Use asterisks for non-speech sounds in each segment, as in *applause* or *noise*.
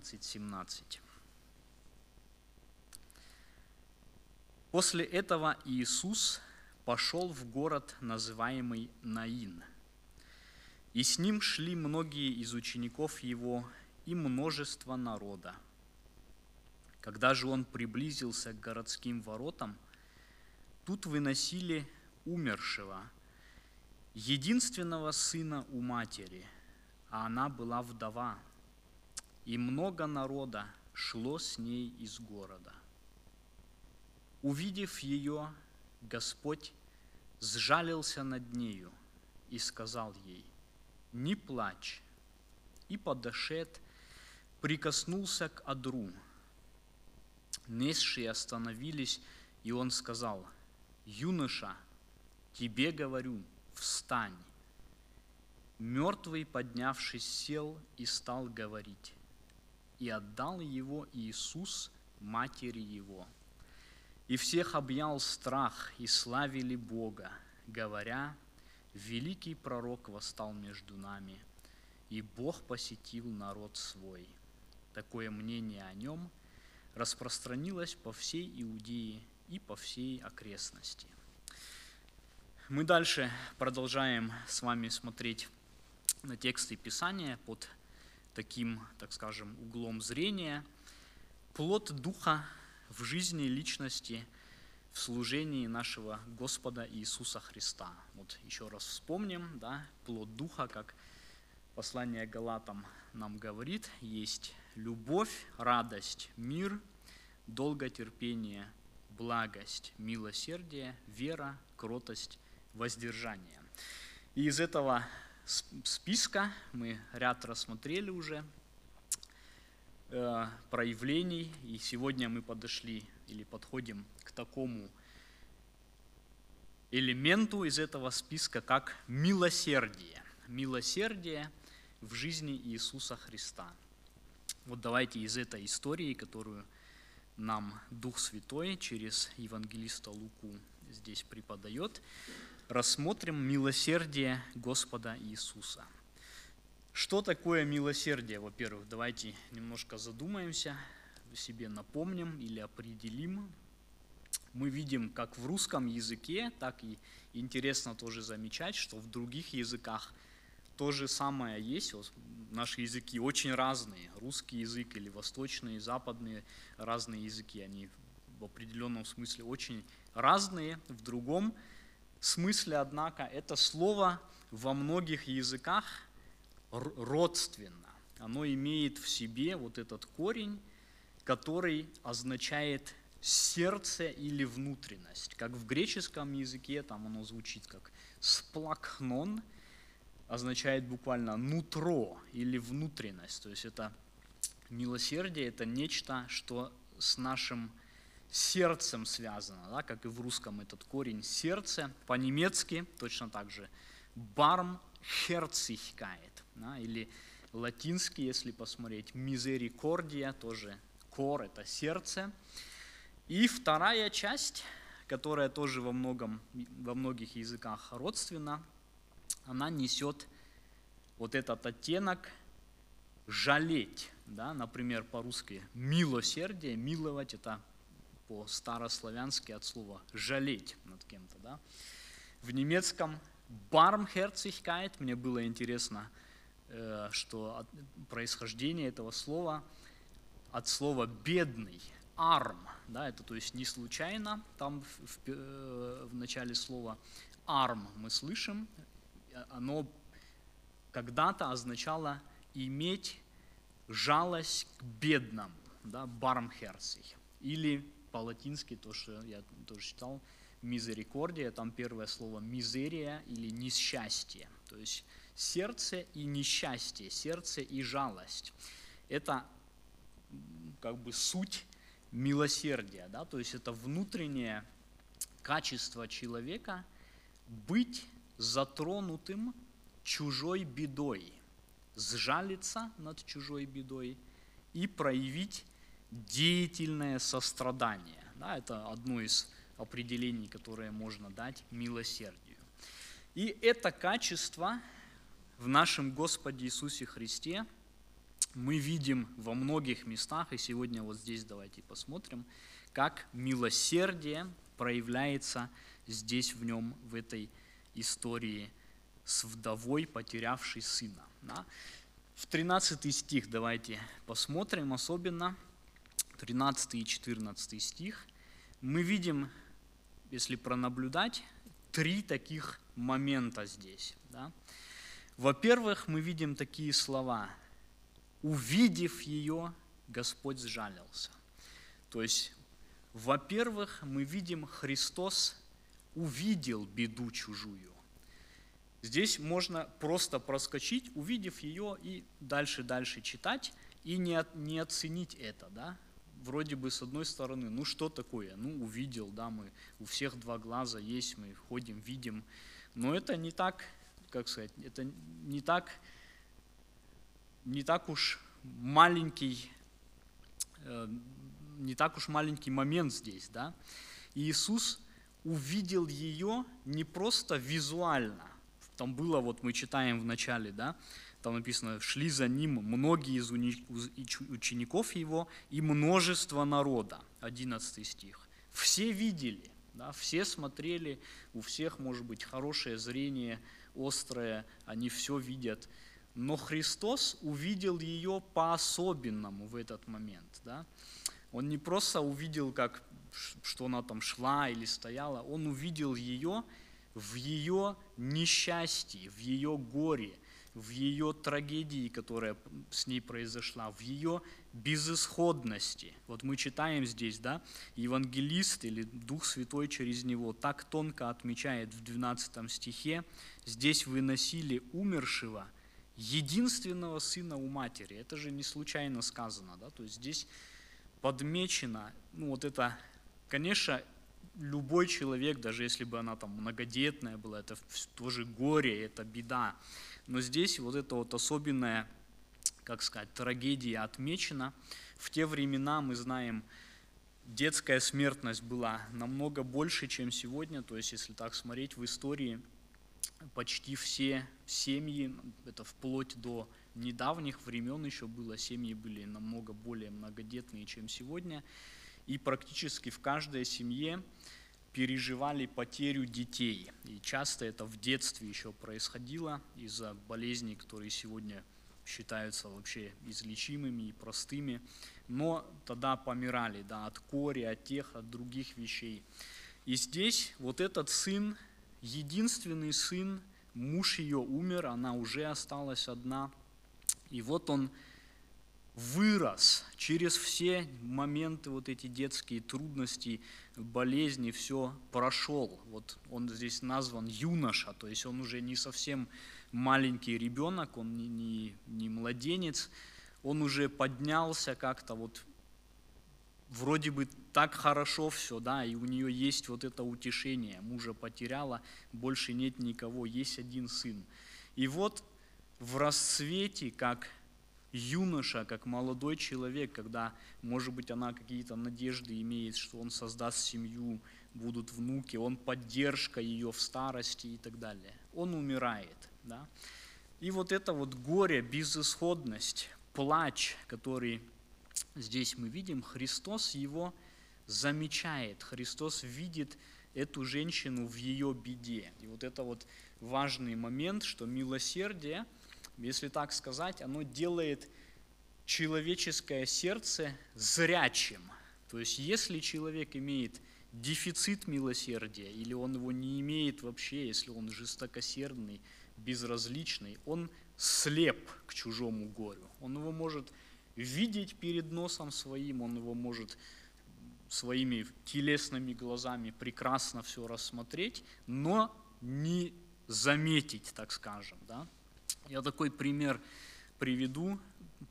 11-17. После этого Иисус пошел в город, называемый Наин. И с ним шли многие из учеников его и множество народа. Когда же он приблизился к городским воротам, тут выносили умершего, единственного сына у матери, а она была вдова, и много народа шло с ней из города. Увидев ее, Господь сжалился над нею и сказал ей, «Не плачь». И подошед, прикоснулся к одру. Несшие остановились, и он сказал, «Юноша, тебе говорю, встань». Мертвый, поднявшись, сел и стал говорить. И отдал его Иисус матери его – и всех объял страх, и славили Бога, говоря, великий пророк восстал между нами, и Бог посетил народ свой. Такое мнение о нем распространилось по всей Иудее и по всей окрестности. Мы дальше продолжаем с вами смотреть на тексты Писания под таким, так скажем, углом зрения. Плод Духа в жизни личности, в служении нашего Господа Иисуса Христа. Вот еще раз вспомним, да, плод Духа, как послание Галатам нам говорит, есть любовь, радость, мир, долготерпение, благость, милосердие, вера, кротость, воздержание. И из этого списка мы ряд рассмотрели уже, Э, проявлений, и сегодня мы подошли или подходим к такому элементу из этого списка, как милосердие. Милосердие в жизни Иисуса Христа. Вот давайте из этой истории, которую нам Дух Святой через евангелиста Луку здесь преподает, рассмотрим милосердие Господа Иисуса – что такое милосердие, во-первых? Давайте немножко задумаемся, себе напомним или определим. Мы видим как в русском языке, так и интересно тоже замечать, что в других языках то же самое есть. Вот наши языки очень разные. Русский язык или восточные, западные разные языки, они в определенном смысле очень разные. В другом смысле, однако, это слово во многих языках – родственно. Оно имеет в себе вот этот корень, который означает сердце или внутренность. Как в греческом языке, там оно звучит как сплакнон, означает буквально нутро или внутренность. То есть это милосердие, это нечто, что с нашим сердцем связано, да, как и в русском этот корень сердце, по-немецки точно так же Herzigkeit, да, или латинский, если посмотреть, мизерикордия, тоже кор, это сердце. И вторая часть, которая тоже во, многом, во многих языках родственна, она несет вот этот оттенок жалеть, да, например, по-русски милосердие, миловать, это по-старославянски от слова жалеть над кем-то, да. В немецком Barmherzigkeit, мне было интересно, э, что происхождение этого слова от слова бедный, арм, да, это то есть не случайно, там в, в, э, в начале слова арм мы слышим, оно когда-то означало иметь жалость к бедному, да, бармхерциг, или по-латински, то, что я тоже читал, мизерикордия, там первое слово мизерия или несчастье, то есть сердце и несчастье, сердце и жалость. Это как бы суть милосердия, да, то есть это внутреннее качество человека быть затронутым чужой бедой, сжалиться над чужой бедой и проявить деятельное сострадание. Да, это одно из определений, которые можно дать милосердию. И это качество в нашем Господе Иисусе Христе мы видим во многих местах, и сегодня вот здесь давайте посмотрим, как милосердие проявляется здесь в нем, в этой истории с вдовой, потерявшей сына. Да? В 13 стих давайте посмотрим особенно, 13 и 14 стих. Мы видим, если пронаблюдать, три таких момента здесь. Да? Во-первых, мы видим такие слова. Увидев ее, Господь сжалился. То есть, во-первых, мы видим, Христос увидел беду чужую. Здесь можно просто проскочить, увидев ее, и дальше-дальше читать, и не, не оценить это, да, вроде бы с одной стороны, ну что такое, ну увидел, да, мы, у всех два глаза есть, мы ходим, видим, но это не так, как сказать, это не так, не так уж маленький, э, не так уж маленький момент здесь, да. И Иисус увидел ее не просто визуально, там было, вот мы читаем в начале, да, там написано, шли за ним многие из учеников его и множество народа, 11 стих. Все видели, да, все смотрели, у всех может быть хорошее зрение, острое, они все видят. Но Христос увидел ее по-особенному в этот момент. Да? Он не просто увидел, как, что она там шла или стояла, он увидел ее в ее несчастье, в ее горе, в ее трагедии, которая с ней произошла, в ее безысходности. Вот мы читаем здесь, да, евангелист или Дух Святой через него так тонко отмечает в 12 стихе, здесь выносили умершего, единственного сына у матери. Это же не случайно сказано, да, то есть здесь подмечено, ну вот это, конечно, любой человек, даже если бы она там многодетная была, это тоже горе, это беда. Но здесь вот эта вот особенная, как сказать, трагедия отмечена. В те времена, мы знаем, детская смертность была намного больше, чем сегодня. То есть, если так смотреть в истории, почти все семьи, это вплоть до недавних времен еще было, семьи были намного более многодетные, чем сегодня и практически в каждой семье переживали потерю детей. И часто это в детстве еще происходило из-за болезней, которые сегодня считаются вообще излечимыми и простыми, но тогда помирали да, от кори, от тех, от других вещей. И здесь вот этот сын, единственный сын, муж ее умер, она уже осталась одна, и вот он вырос через все моменты, вот эти детские трудности, болезни, все прошел. Вот он здесь назван юноша, то есть он уже не совсем маленький ребенок, он не, не, не младенец, он уже поднялся как-то вот вроде бы так хорошо все, да, и у нее есть вот это утешение, мужа потеряла, больше нет никого, есть один сын. И вот в расцвете, как юноша, как молодой человек, когда, может быть, она какие-то надежды имеет, что он создаст семью, будут внуки, он поддержка ее в старости и так далее. Он умирает. Да? И вот это вот горе, безысходность, плач, который здесь мы видим, Христос его замечает, Христос видит эту женщину в ее беде. И вот это вот важный момент, что милосердие – если так сказать, оно делает человеческое сердце зрячим. То есть если человек имеет дефицит милосердия, или он его не имеет вообще, если он жестокосердный, безразличный, он слеп к чужому горю. Он его может видеть перед носом своим, он его может своими телесными глазами прекрасно все рассмотреть, но не заметить, так скажем. Да? Я такой пример приведу,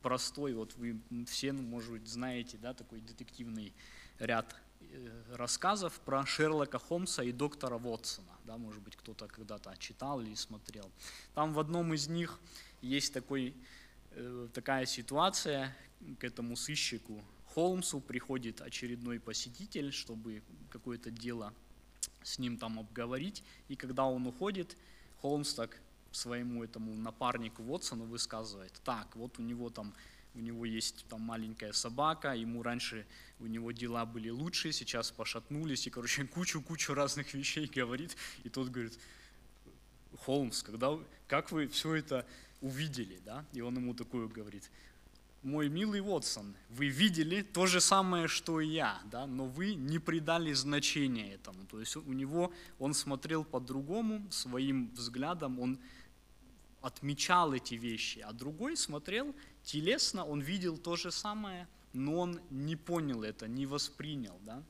простой, вот вы все, ну, может быть, знаете, да, такой детективный ряд э, рассказов про Шерлока Холмса и доктора Вотсона. Да, может быть, кто-то когда-то читал или смотрел. Там в одном из них есть такой, э, такая ситуация, к этому сыщику Холмсу приходит очередной посетитель, чтобы какое-то дело с ним там обговорить. И когда он уходит, Холмс так своему этому напарнику Вотсону высказывает, так, вот у него там у него есть там маленькая собака, ему раньше у него дела были лучше, сейчас пошатнулись, и, короче, кучу-кучу разных вещей говорит, и тот говорит, Холмс, когда, как вы все это увидели, да? И он ему такое говорит, мой милый Вотсон, вы видели то же самое, что и я, да, но вы не придали значения этому. То есть у него, он смотрел по-другому, своим взглядом, он отмечал эти вещи, а другой смотрел телесно, он видел то же самое, но он не понял это, не воспринял. Да?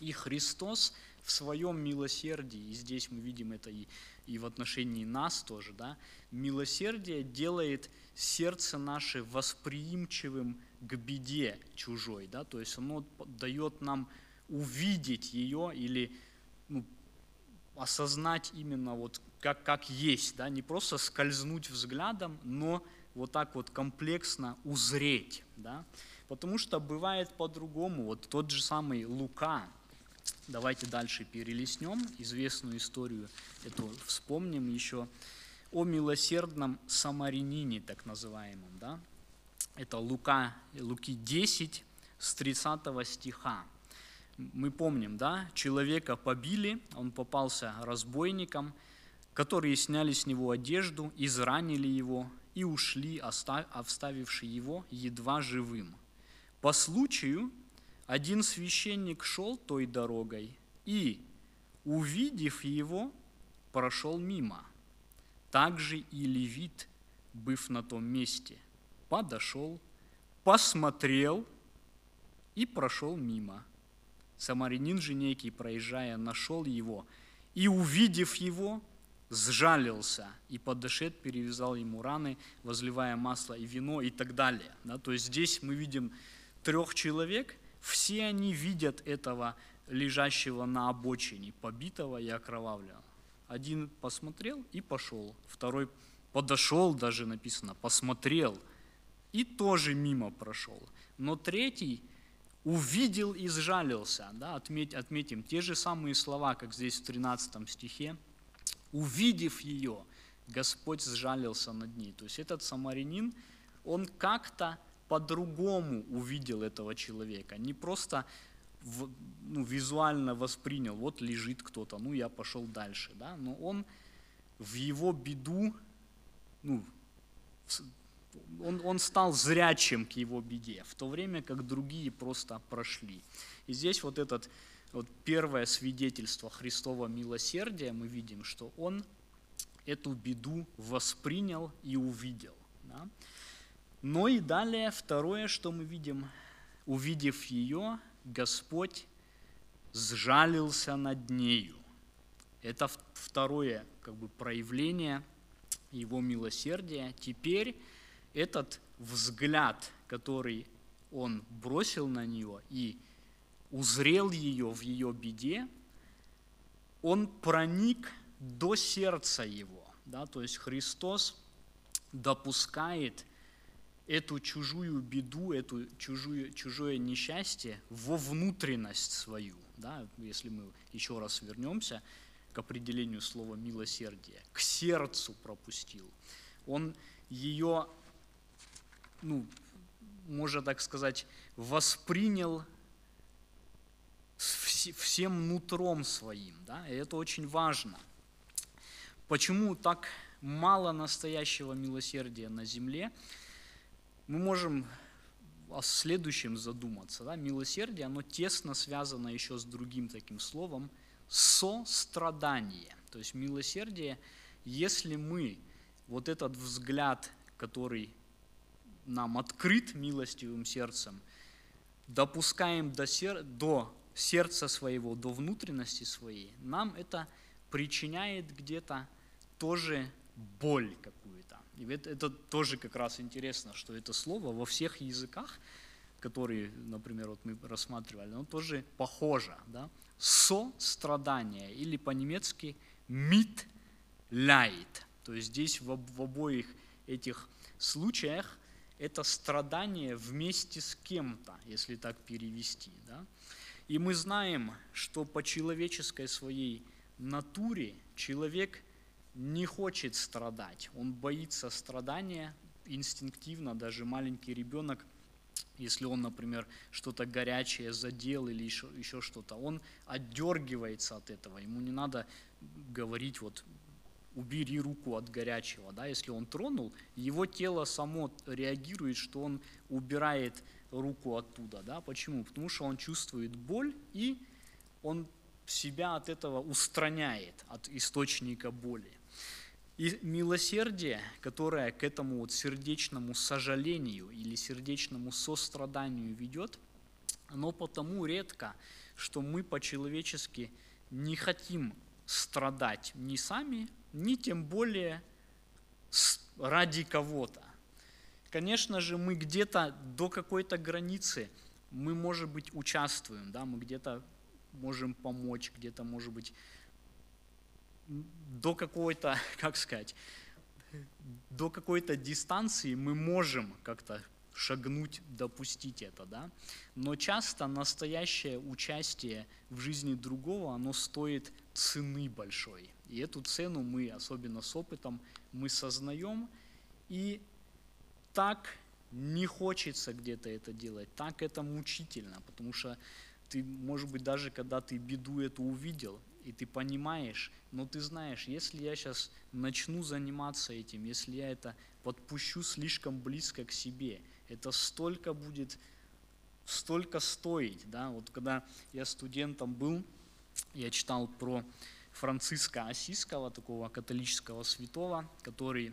И Христос в своем милосердии, и здесь мы видим это и, и в отношении нас тоже, да, милосердие делает сердце наше восприимчивым к беде чужой, да, то есть оно дает нам увидеть ее или ну, осознать именно вот как, как есть, да, не просто скользнуть взглядом, но вот так вот комплексно узреть, да, потому что бывает по-другому, вот тот же самый Лука, давайте дальше перелистнем известную историю, эту вспомним еще, о милосердном самарянине, так называемом, да, это Лука, Луки 10 с 30 стиха, мы помним, да, человека побили, он попался разбойникам, которые сняли с него одежду, изранили его и ушли, оставивши его едва живым. По случаю один священник шел той дорогой и, увидев его, прошел мимо. Также и левит, быв на том месте, подошел, посмотрел и прошел мимо. Самарянин же некий, проезжая, нашел его, и, увидев его, сжалился, и подошед перевязал ему раны, возливая масло и вино и так далее. Да, то есть здесь мы видим трех человек, все они видят этого лежащего на обочине, побитого и окровавленного. Один посмотрел и пошел, второй подошел, даже написано, посмотрел и тоже мимо прошел. Но третий – увидел и сжалился. Да, отметь, отметим те же самые слова, как здесь в 13 стихе. Увидев ее, Господь сжалился над ней. То есть этот самарянин, он как-то по-другому увидел этого человека, не просто в, ну, визуально воспринял, вот лежит кто-то, ну я пошел дальше, да, но он в его беду, ну, он, он стал зрячим к его беде, в то время как другие просто прошли. И здесь вот это вот первое свидетельство Христова милосердия, мы видим, что он эту беду воспринял и увидел. Да? Но и далее второе, что мы видим, увидев ее, Господь сжалился над нею. Это второе как бы, проявление его милосердия. Теперь этот взгляд, который он бросил на нее и узрел ее в ее беде, он проник до сердца его. Да? То есть Христос допускает эту чужую беду, эту чужую, чужое несчастье во внутренность свою. Да? Если мы еще раз вернемся к определению слова милосердие, к сердцу пропустил. Он ее ну, можно так сказать, воспринял всем нутром своим. Да? И это очень важно. Почему так мало настоящего милосердия на земле? Мы можем о следующем задуматься. Да? Милосердие, оно тесно связано еще с другим таким словом – сострадание. То есть милосердие, если мы вот этот взгляд, который нам открыт милостивым сердцем, допускаем до, сер... до сердца своего, до внутренности своей, нам это причиняет где-то тоже боль какую-то. И это, это тоже как раз интересно, что это слово во всех языках, которые, например, вот мы рассматривали, оно тоже похоже. Да? Со-страдание или по-немецки mit leid. То есть здесь в, в обоих этих случаях это страдание вместе с кем-то, если так перевести. Да? И мы знаем, что по человеческой своей натуре человек не хочет страдать, он боится страдания, инстинктивно, даже маленький ребенок, если он, например, что-то горячее задел или еще, еще что-то, он отдергивается от этого. Ему не надо говорить вот убери руку от горячего. Да? Если он тронул, его тело само реагирует, что он убирает руку оттуда. Да? Почему? Потому что он чувствует боль и он себя от этого устраняет, от источника боли. И милосердие, которое к этому вот сердечному сожалению или сердечному состраданию ведет, оно потому редко, что мы по-человечески не хотим страдать ни сами, ни тем более ради кого-то. Конечно же, мы где-то до какой-то границы, мы, может быть, участвуем, да, мы где-то можем помочь, где-то, может быть, до какой-то, *laughs* как сказать, до какой-то дистанции мы можем как-то шагнуть, допустить это, да. Но часто настоящее участие в жизни другого, оно стоит цены большой. И эту цену мы, особенно с опытом, мы сознаем, и так не хочется где-то это делать, так это мучительно, потому что ты, может быть, даже когда ты беду эту увидел, и ты понимаешь, но ты знаешь, если я сейчас начну заниматься этим, если я это подпущу слишком близко к себе, это столько будет, столько стоить. Да? Вот когда я студентом был, я читал про Франциска Осиского, такого католического святого, который,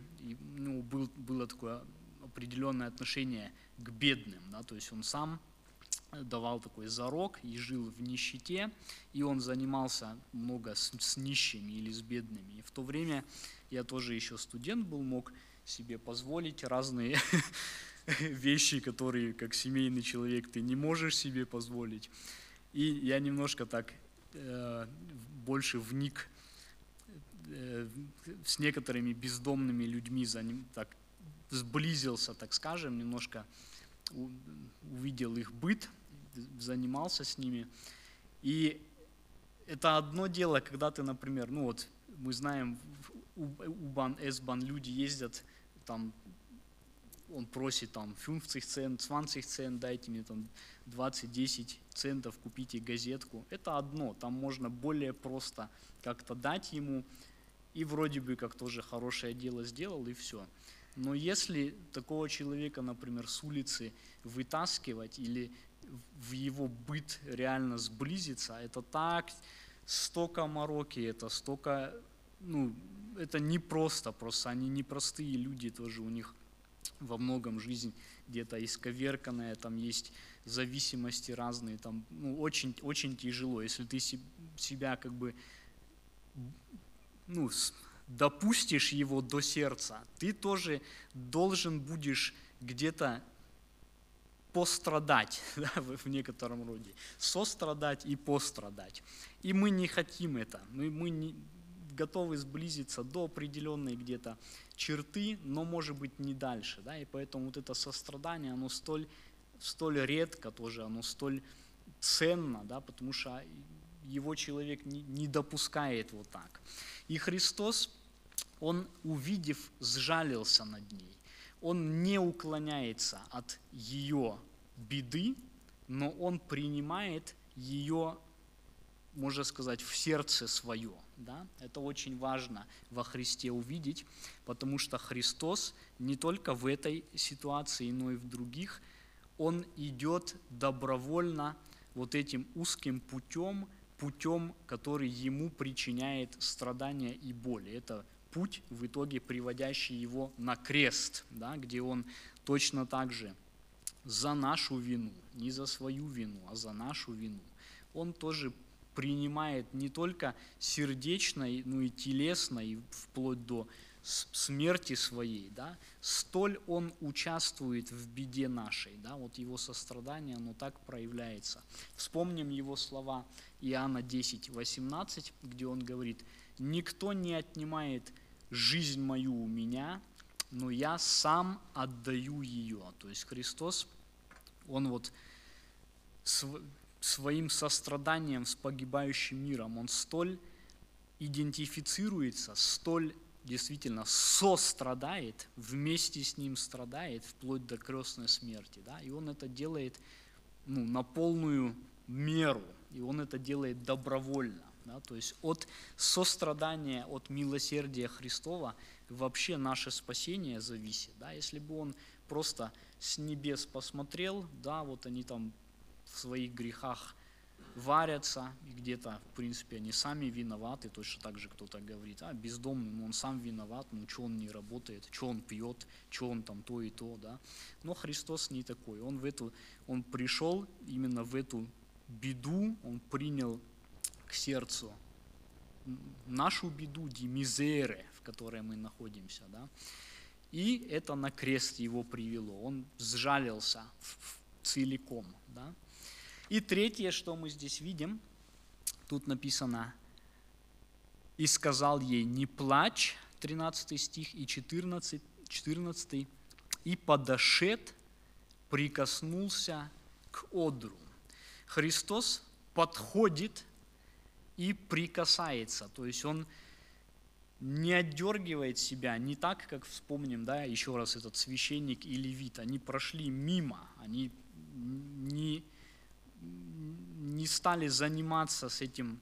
ну, был, было такое определенное отношение к бедным, да, то есть он сам давал такой зарок и жил в нищете, и он занимался много с, с нищими или с бедными. И в то время я тоже еще студент был, мог себе позволить разные *laughs* вещи, которые как семейный человек ты не можешь себе позволить. И я немножко так э, больше вник э, с некоторыми бездомными людьми, за ним, так сблизился, так скажем, немножко увидел их быт, занимался с ними. И это одно дело, когда ты, например, ну вот мы знаем, у Бан, С-Бан люди ездят, там, он просит там 50 цент, 20 цент, дайте мне там 20-10 центов, купите газетку. Это одно, там можно более просто как-то дать ему, и вроде бы как тоже хорошее дело сделал, и все. Но если такого человека, например, с улицы вытаскивать или в его быт реально сблизиться, это так, столько мороки, это столько, ну, это не просто, просто они непростые люди тоже, у них во многом жизнь где-то исковерканная, там есть зависимости разные, там, ну, очень, очень тяжело, если ты себя как бы, ну, допустишь его до сердца, ты тоже должен будешь где-то пострадать *laughs* да, в некотором роде, сострадать и пострадать. И мы не хотим это, мы, мы не готовы сблизиться до определенной где-то черты, но может быть не дальше. Да, и поэтому вот это сострадание, оно столь, столь редко тоже, оно столь ценно, да, потому что его человек не, допускает вот так. И Христос, Он, увидев, сжалился над ней. Он не уклоняется от ее беды, но он принимает ее, можно сказать, в сердце свое. Да? Это очень важно во Христе увидеть, потому что Христос не только в этой ситуации, но и в других, Он идет добровольно вот этим узким путем, путем, который ему причиняет страдания и боли. Это путь, в итоге приводящий его на крест, да, где он точно так же за нашу вину, не за свою вину, а за нашу вину. Он тоже принимает не только сердечно, но и телесно, и вплоть до смерти своей, да, столь он участвует в беде нашей, да, вот его сострадание, оно так проявляется. Вспомним его слова Иоанна 10, 18, где он говорит, «Никто не отнимает жизнь мою у меня, но я сам отдаю ее». То есть Христос, Он вот своим состраданием с погибающим миром, Он столь идентифицируется, столь действительно сострадает, вместе с ним страдает, вплоть до крестной смерти. Да? И он это делает ну, на полную меру, и он это делает добровольно. Да? То есть от сострадания, от милосердия Христова вообще наше спасение зависит. Да? Если бы он просто с небес посмотрел, да, вот они там в своих грехах варятся, и где-то, в принципе, они сами виноваты, точно так же кто-то говорит, а бездомный, ну он сам виноват, ну что он не работает, что он пьет, что он там то и то, да. Но Христос не такой, он в эту, он пришел именно в эту беду, он принял к сердцу нашу беду, мизеры, в которой мы находимся, да. И это на крест его привело, он сжалился целиком, да. И третье, что мы здесь видим, тут написано, «И сказал ей, не плачь», 13 стих и 14, 14 «И подошед, прикоснулся к одру». Христос подходит и прикасается, то есть Он не отдергивает себя, не так, как вспомним, да, еще раз этот священник и левит, они прошли мимо, они не не стали заниматься с этим,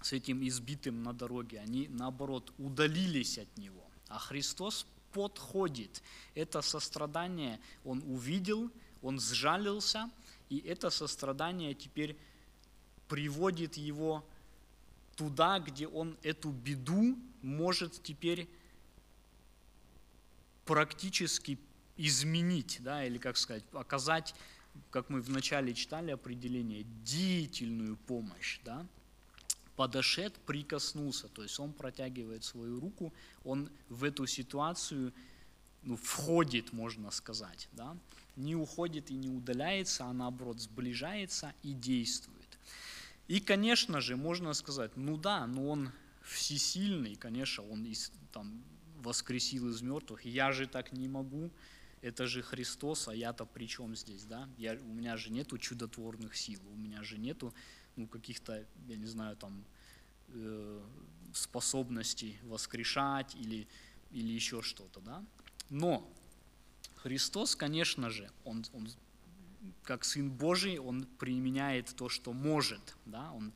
с этим избитым на дороге, они наоборот удалились от него. А Христос подходит. Это сострадание он увидел, он сжалился, и это сострадание теперь приводит его туда, где он эту беду может теперь практически изменить, да, или, как сказать, оказать как мы вначале читали определение, деятельную помощь, да, подошед, прикоснулся, то есть он протягивает свою руку, он в эту ситуацию ну, входит, можно сказать, да, не уходит и не удаляется, а наоборот сближается и действует. И, конечно же, можно сказать, ну да, но он всесильный, конечно, он из, там, воскресил из мертвых, я же так не могу, это же Христос, а я-то при чем здесь, да? Я, у меня же нету чудотворных сил, у меня же нету ну, каких-то, я не знаю, там, э, способностей воскрешать или, или еще что-то, да? Но Христос, конечно же, он, он как Сын Божий, Он применяет то, что может, да? Он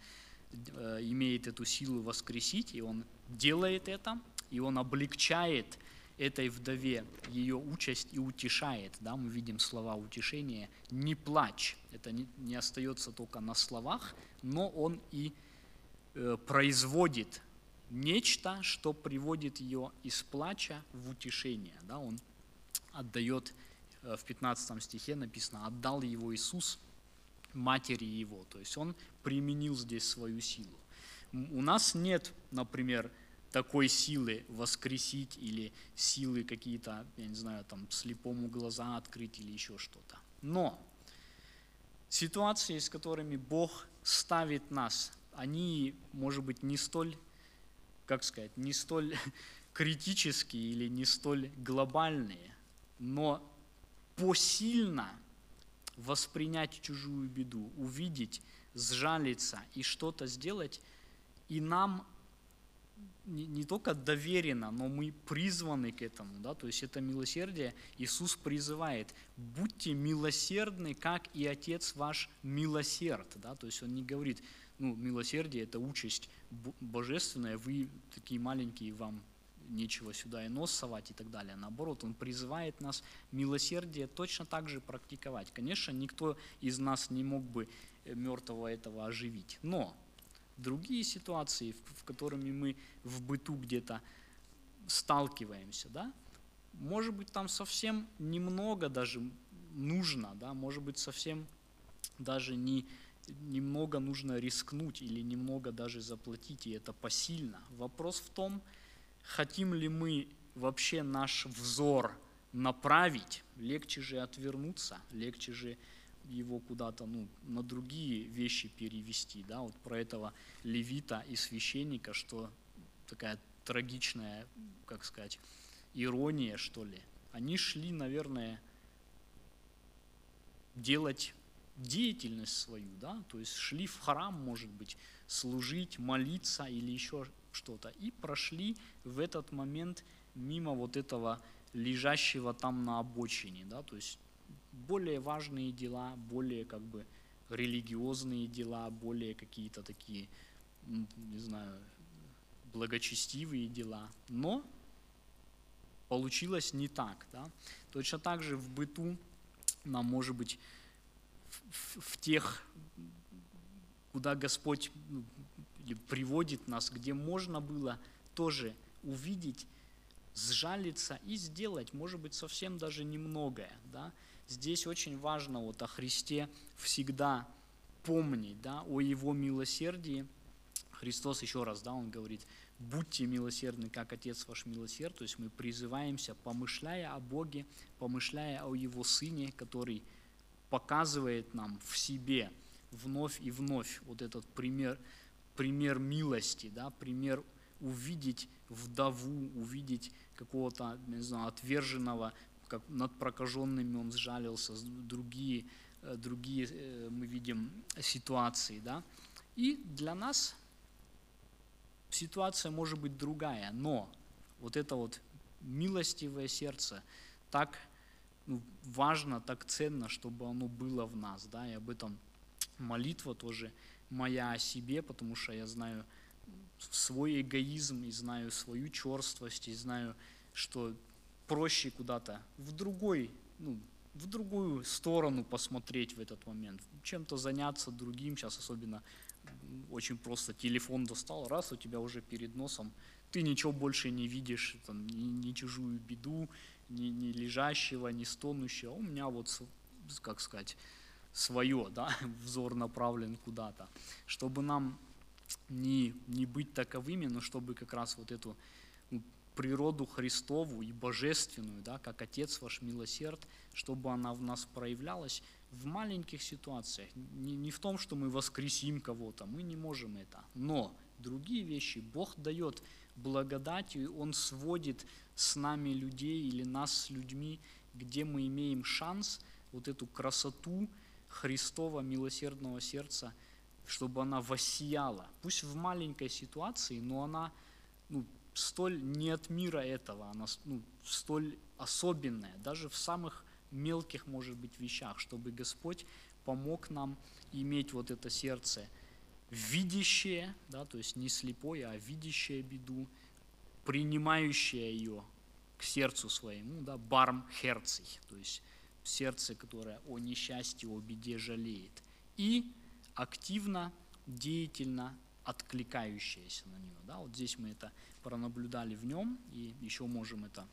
э, имеет эту силу воскресить, и Он делает это, и Он облегчает этой вдове ее участь и утешает. Да, мы видим слова утешения «не плачь». Это не, не остается только на словах, но он и э, производит нечто, что приводит ее из плача в утешение. Да, он отдает, э, в 15 стихе написано, «отдал его Иисус матери его». То есть он применил здесь свою силу. У нас нет, например, такой силы воскресить или силы какие-то, я не знаю, там слепому глаза открыть или еще что-то. Но ситуации, с которыми Бог ставит нас, они, может быть, не столь, как сказать, не столь *laughs* критические или не столь глобальные, но посильно воспринять чужую беду, увидеть, сжалиться и что-то сделать, и нам не, не только доверено, но мы призваны к этому, да, то есть это милосердие, Иисус призывает, будьте милосердны, как и Отец ваш милосерд, да, то есть Он не говорит, ну, милосердие – это участь божественная, вы такие маленькие, вам нечего сюда и нос совать и так далее. Наоборот, Он призывает нас милосердие точно так же практиковать. Конечно, никто из нас не мог бы э, мертвого этого оживить, но другие ситуации, в, в которыми мы в быту где-то сталкиваемся, да, может быть, там совсем немного даже нужно, да, может быть, совсем даже не, немного нужно рискнуть или немного даже заплатить, и это посильно. Вопрос в том, хотим ли мы вообще наш взор направить, легче же отвернуться, легче же его куда-то ну, на другие вещи перевести. Да? Вот про этого левита и священника, что такая трагичная, как сказать, ирония, что ли. Они шли, наверное, делать деятельность свою, да, то есть шли в храм, может быть, служить, молиться или еще что-то и прошли в этот момент мимо вот этого лежащего там на обочине, да, то есть более важные дела, более как бы религиозные дела, более какие-то такие, не знаю, благочестивые дела, но получилось не так. Да? Точно так же в быту нам, может быть, в, в тех, куда Господь ну, приводит нас, где можно было тоже увидеть, сжалиться и сделать, может быть, совсем даже немногое. Да? Здесь очень важно вот о Христе всегда помнить, да, о Его милосердии. Христос еще раз, да, Он говорит, будьте милосердны, как Отец ваш милосерд. То есть мы призываемся, помышляя о Боге, помышляя о Его Сыне, который показывает нам в себе вновь и вновь вот этот пример, пример милости, да, пример увидеть вдову, увидеть какого-то, не знаю, отверженного, как над прокаженными он сжалился, другие, э, другие э, мы видим ситуации, да. И для нас ситуация может быть другая, но вот это вот милостивое сердце так ну, важно, так ценно, чтобы оно было в нас, да, и об этом молитва тоже моя о себе, потому что я знаю свой эгоизм и знаю свою черствость, и знаю, что проще куда-то в другой, ну, в другую сторону посмотреть в этот момент, чем-то заняться другим, сейчас особенно очень просто телефон достал, раз у тебя уже перед носом, ты ничего больше не видишь, там, ни, ни чужую беду, ни, ни лежащего, ни стонущего, у меня вот, как сказать, свое, да, *laughs* взор направлен куда-то, чтобы нам не, не быть таковыми, но чтобы как раз вот эту природу Христову и божественную, да, как Отец ваш милосерд, чтобы она в нас проявлялась в маленьких ситуациях. Не, не в том, что мы воскресим кого-то, мы не можем это, но другие вещи Бог дает благодатью, Он сводит с нами людей или нас с людьми, где мы имеем шанс вот эту красоту Христова милосердного сердца, чтобы она воссияла. Пусть в маленькой ситуации, но она ну, столь не от мира этого, она ну, столь особенная, даже в самых мелких, может быть, вещах, чтобы Господь помог нам иметь вот это сердце видящее, да, то есть не слепое, а видящее беду, принимающее ее к сердцу своему, да, барм херций, то есть сердце, которое о несчастье, о беде жалеет, и активно, деятельно откликающееся на нее. Да, вот здесь мы это пронаблюдали в нем, и еще можем это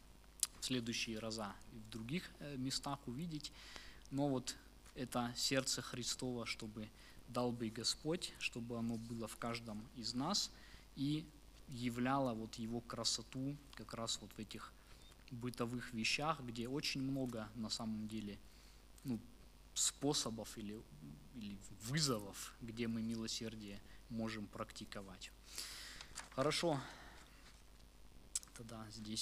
в следующие раза и в других э, местах увидеть. Но вот это сердце Христова, чтобы дал бы Господь, чтобы оно было в каждом из нас и являло вот его красоту как раз вот в этих бытовых вещах, где очень много на самом деле ну, способов или, или вызовов, где мы милосердие можем практиковать. Хорошо, тогда здесь